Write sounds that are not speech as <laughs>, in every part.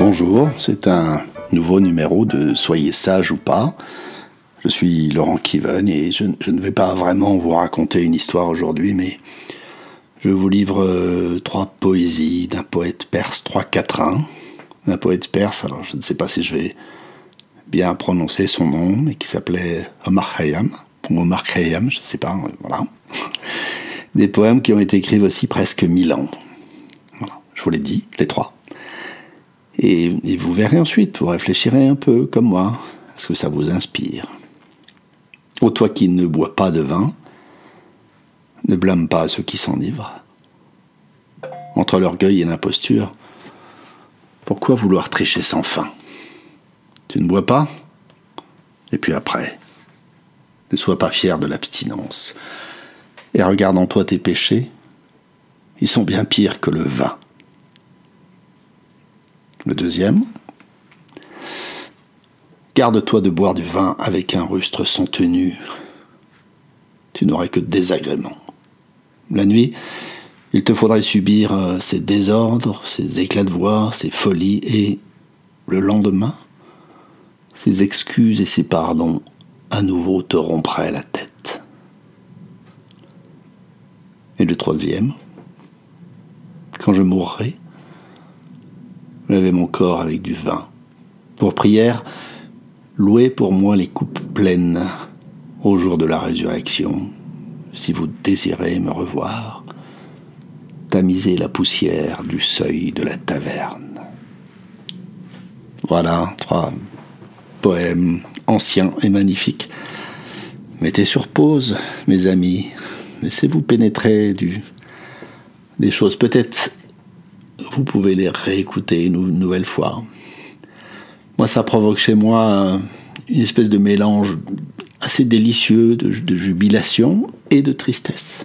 Bonjour, c'est un nouveau numéro de Soyez sage ou pas. Je suis Laurent Kiven et je, ne vais pas vraiment vous raconter une histoire aujourd'hui, mais je vous livre euh, trois poésies d'un poète perse, trois quatrains, d'un poète perse, alors je ne sais pas si je vais bien prononcer son nom, mais qui s'appelait Omar Khayyam, Omar Khayyam, je ne sais pas, voilà. <laughs> Des poèmes qui ont été écrits aussi presque mille ans. je vous l'ai dit, les trois. Et, vous verrez ensuite, vous réfléchirez un peu comme moi à ce que ça vous inspire. Ô toi qui ne bois pas de vin, ne blâme pas ceux qui s'enivrent. Entre l'orgueil et l'imposture, pourquoi vouloir tricher sans fin? Tu ne bois pas? Et puis après, ne sois pas fier de l'abstinence. Et regarde en toi tes péchés, ils sont bien pires que le vin. Le deuxième, garde-toi de boire du vin avec un rustre sans tenue. Tu n'aurais que désagréments. La nuit, il te faudrait subir euh, ces désordres, ces éclats de voix, ces folies, et le lendemain, ces excuses et ces pardons à nouveau te rompraient la tête. Et le troisième, quand je mourrai, lavez mon corps avec du vin. Pour prière, louez pour moi les coupes pleines au jour de la résurrection, si vous désirez me revoir. Tamisez la poussière du seuil de la taverne. Voilà, trois poèmes anciens et magnifiques. Mettez sur pause, mes amis. Laissez-vous pénétrer du, des choses peut-être vous pouvez les réécouter une nouvelle fois. Moi, ça provoque chez moi une espèce de mélange assez délicieux de, jubilation et de tristesse.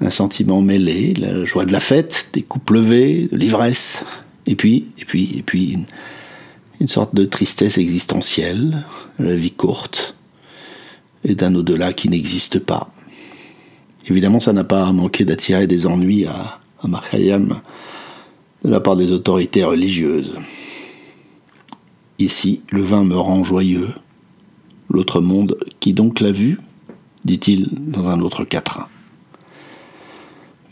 Un sentiment mêlé, la joie de la fête, des coups levés, de l'ivresse, et puis, et puis, et puis, une, sorte de tristesse existentielle, la vie courte, et d'un au-delà qui n'existe pas. Évidemment, ça n'a pas manqué d'attirer des ennuis à, à Mark de la part des autorités religieuses. Ici, le vin me rend joyeux. L'autre monde, qui donc l'a vu dit-il dans un autre quatrain.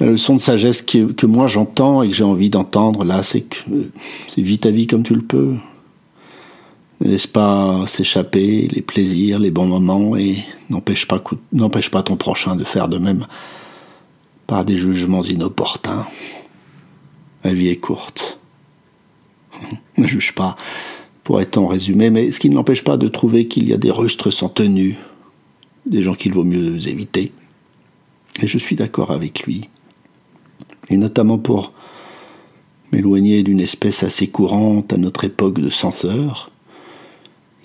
La leçon de sagesse que, moi j'entends et que j'ai envie d'entendre là, c'est que c'est vis ta vie comme tu le peux. Ne laisse pas s'échapper les plaisirs, les bons moments et n'empêche pas, n'empêche pas ton prochain de faire de même par des jugements inopportuns. La vie est courte. <laughs> ne juge pas, pourrait-on résumer, mais ce qui ne m'empêche pas de trouver qu'il y a des rustres sans tenue, des gens qu'il vaut mieux éviter. Et je suis d'accord avec lui. Et notamment pour m'éloigner d'une espèce assez courante à notre époque de censeurs,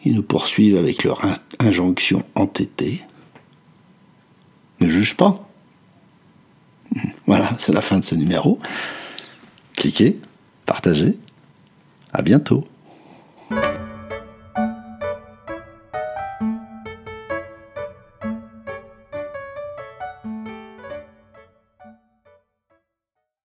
qui nous poursuivent avec leur injonction entêtée. Ne juge pas. <laughs> Voilà, c'est la fin de ce numéro. Cliquez, partagez. À bientôt.